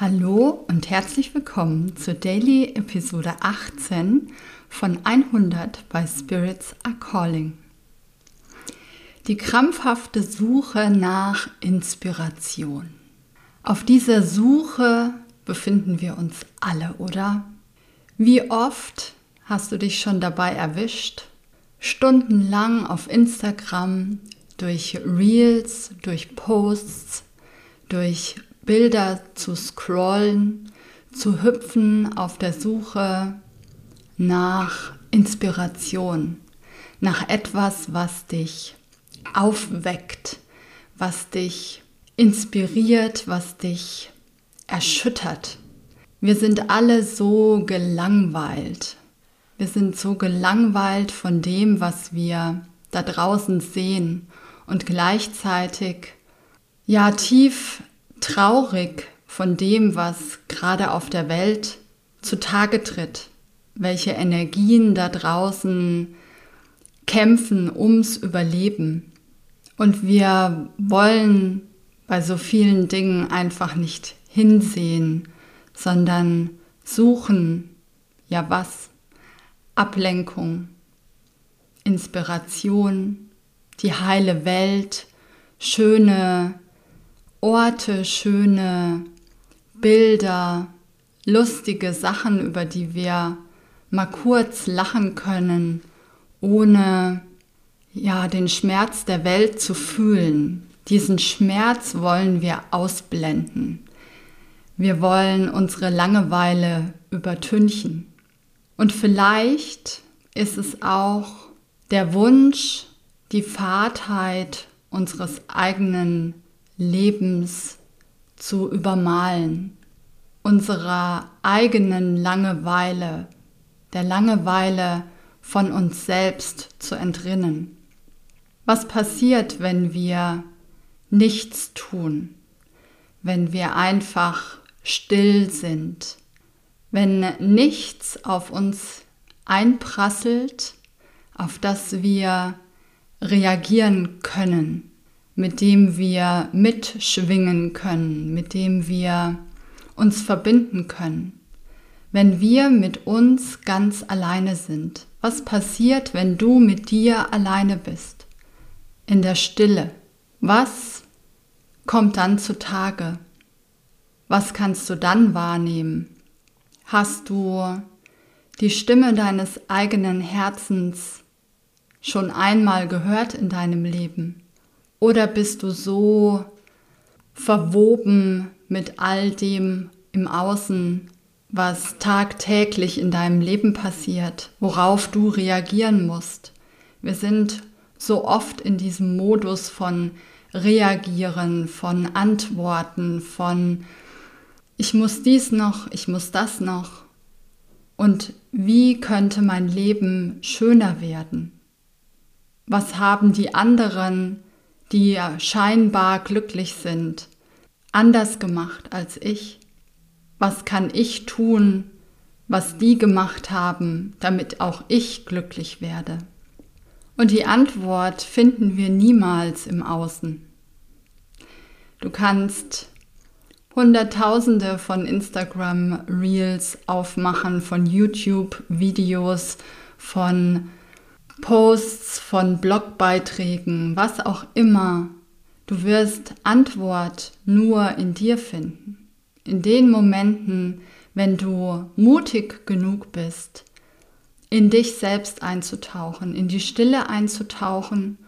Hallo und herzlich willkommen zur Daily Episode 18 von 100 bei Spirits Are Calling. Die krampfhafte Suche nach Inspiration. Auf dieser Suche befinden wir uns alle, oder? Wie oft hast du dich schon dabei erwischt, stundenlang auf Instagram durch Reels, durch Posts, durch Bilder zu scrollen, zu hüpfen auf der Suche nach Inspiration, nach etwas, was dich aufweckt, was dich inspiriert, was dich erschüttert. Wir sind alle so gelangweilt. Wir sind so gelangweilt von dem, was wir da draußen sehen und gleichzeitig ja tief traurig von dem, was gerade auf der Welt zutage tritt, welche Energien da draußen kämpfen ums Überleben. Und wir wollen bei so vielen Dingen einfach nicht hinsehen, sondern suchen, ja was? Ablenkung, Inspiration, die heile Welt, schöne Orte, schöne Bilder, lustige Sachen, über die wir mal kurz lachen können, ohne ja den Schmerz der Welt zu fühlen. Diesen Schmerz wollen wir ausblenden. Wir wollen unsere Langeweile übertünchen. Und vielleicht ist es auch der Wunsch, die Fahrtheit unseres eigenen Lebens zu übermalen, unserer eigenen Langeweile, der Langeweile von uns selbst zu entrinnen. Was passiert, wenn wir nichts tun, wenn wir einfach still sind, wenn nichts auf uns einprasselt, auf das wir reagieren können, mit dem wir mitschwingen können, mit dem wir uns verbinden können. Wenn wir mit uns ganz alleine sind, was passiert, wenn du mit dir alleine bist? In der Stille. Was kommt dann zutage? Was kannst du dann wahrnehmen? Hast du die Stimme deines eigenen Herzens schon einmal gehört in deinem Leben? Oder bist du so verwoben mit all dem im Außen, was tagtäglich in deinem Leben passiert, worauf du reagieren musst? Wir sind so oft in diesem Modus von Reagieren, von Antworten, von ich muss dies noch, ich muss das noch. Und wie könnte mein Leben schöner werden? Was haben die anderen die scheinbar glücklich sind, anders gemacht als ich? Was kann ich tun, was die gemacht haben, damit auch ich glücklich werde? Und die Antwort finden wir niemals im Außen. Du kannst Hunderttausende von Instagram Reels aufmachen, von YouTube Videos, von Posts, von Blogbeiträgen, was auch immer. Du wirst Antwort nur in dir finden. In den Momenten, wenn du mutig genug bist, in dich selbst einzutauchen, in die Stille einzutauchen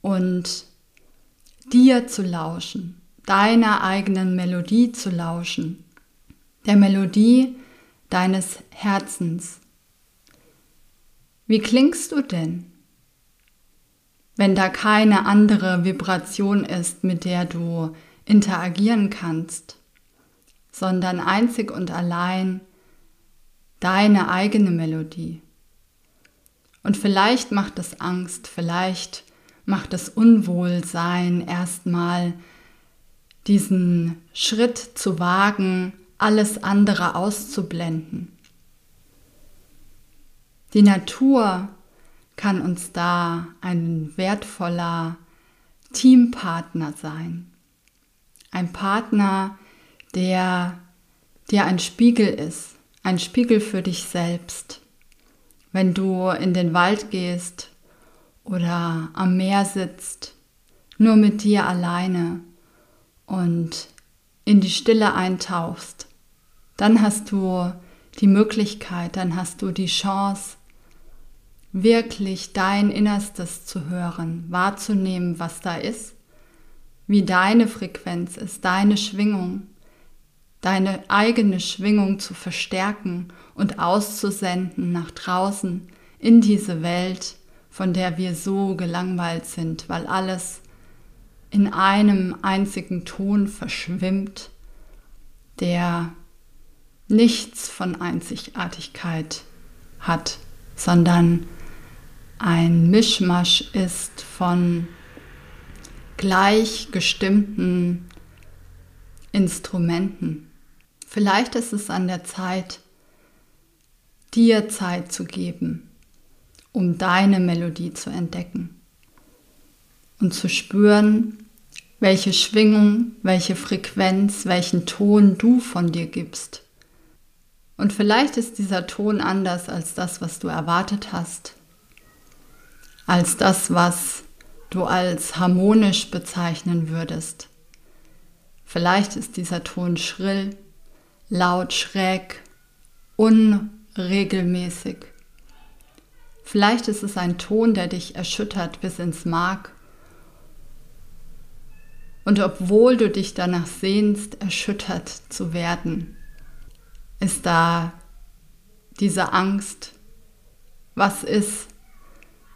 und dir zu lauschen, deiner eigenen Melodie zu lauschen, der Melodie deines Herzens, wie klingst du denn? Wenn da keine andere Vibration ist, mit der du interagieren kannst, sondern einzig und allein deine eigene Melodie. Und vielleicht macht es Angst, vielleicht macht es Unwohlsein, erstmal diesen Schritt zu wagen, alles andere auszublenden. Die Natur kann uns da ein wertvoller Teampartner sein. Ein Partner, der dir ein Spiegel ist, ein Spiegel für dich selbst. Wenn du in den Wald gehst oder am Meer sitzt, nur mit dir alleine und in die Stille eintauchst, dann hast du die Möglichkeit, dann hast du die Chance, wirklich dein Innerstes zu hören, wahrzunehmen, was da ist, wie deine Frequenz ist, deine Schwingung, deine eigene Schwingung zu verstärken und auszusenden nach draußen in diese Welt, von der wir so gelangweilt sind, weil alles in einem einzigen Ton verschwimmt, der nichts von Einzigartigkeit hat, sondern ein Mischmasch ist von gleichgestimmten Instrumenten. Vielleicht ist es an der Zeit, dir Zeit zu geben, um deine Melodie zu entdecken und zu spüren, welche Schwingung, welche Frequenz, welchen Ton du von dir gibst. Und vielleicht ist dieser Ton anders als das, was du erwartet hast, als das, was du als harmonisch bezeichnen würdest. Vielleicht ist dieser Ton schrill, laut, schräg, unregelmäßig. Vielleicht ist es ein Ton, der dich erschüttert bis ins Mark und obwohl du dich danach sehnst, erschüttert zu werden, ist da diese Angst, was ist,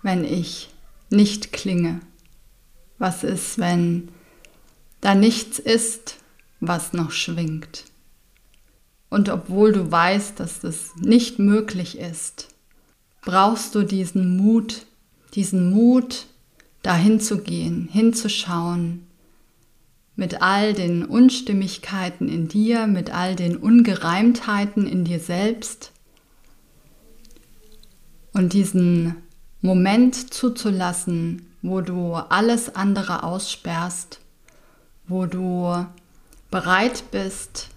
wenn ich nicht klinge? Was ist, wenn da nichts ist, was noch schwingt? Und obwohl du weißt, dass das nicht möglich ist, brauchst du diesen Mut, diesen Mut, dahin zu gehen, hinzuschauen, mit all den Unstimmigkeiten in dir, mit all den Ungereimtheiten in dir selbst und diesen Moment zuzulassen, wo du alles andere aussperrst, wo du bereit bist,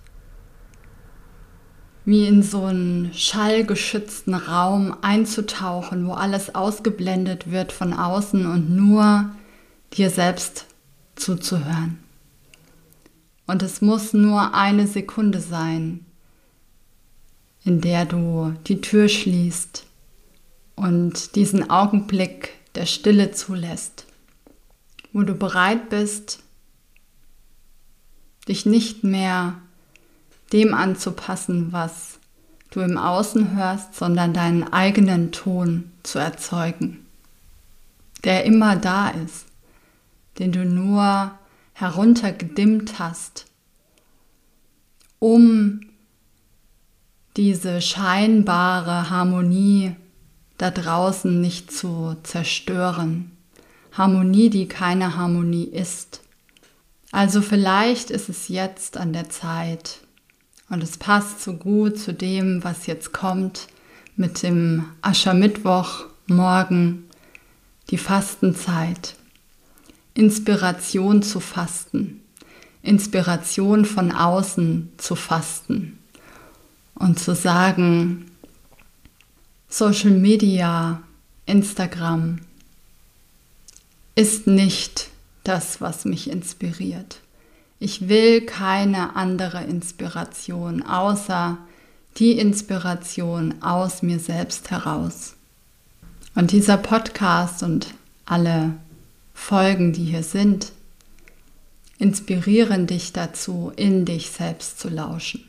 wie in so einen schallgeschützten Raum einzutauchen, wo alles ausgeblendet wird von außen und nur dir selbst zuzuhören. Und es muss nur eine Sekunde sein, in der du die Tür schließt und diesen Augenblick der Stille zulässt, wo du bereit bist, dich nicht mehr dem anzupassen, was du im Außen hörst, sondern deinen eigenen Ton zu erzeugen, der immer da ist, den du nur heruntergedimmt hast, um diese scheinbare Harmonie da draußen nicht zu zerstören. Harmonie, die keine Harmonie ist. Also vielleicht ist es jetzt an der Zeit und es passt so gut zu dem, was jetzt kommt mit dem Aschermittwoch morgen, die Fastenzeit. Inspiration zu fasten, Inspiration von außen zu fasten und zu sagen, Social Media, Instagram ist nicht das, was mich inspiriert. Ich will keine andere Inspiration außer die Inspiration aus mir selbst heraus. Und dieser Podcast und alle Folgen, die hier sind, inspirieren dich dazu, in dich selbst zu lauschen,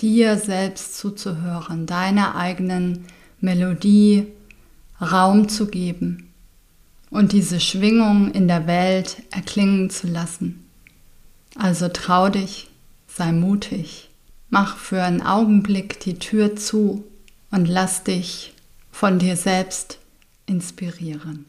dir selbst zuzuhören, deiner eigenen Melodie Raum zu geben und diese Schwingung in der Welt erklingen zu lassen. Also trau dich, sei mutig, mach für einen Augenblick die Tür zu und lass dich von dir selbst inspirieren.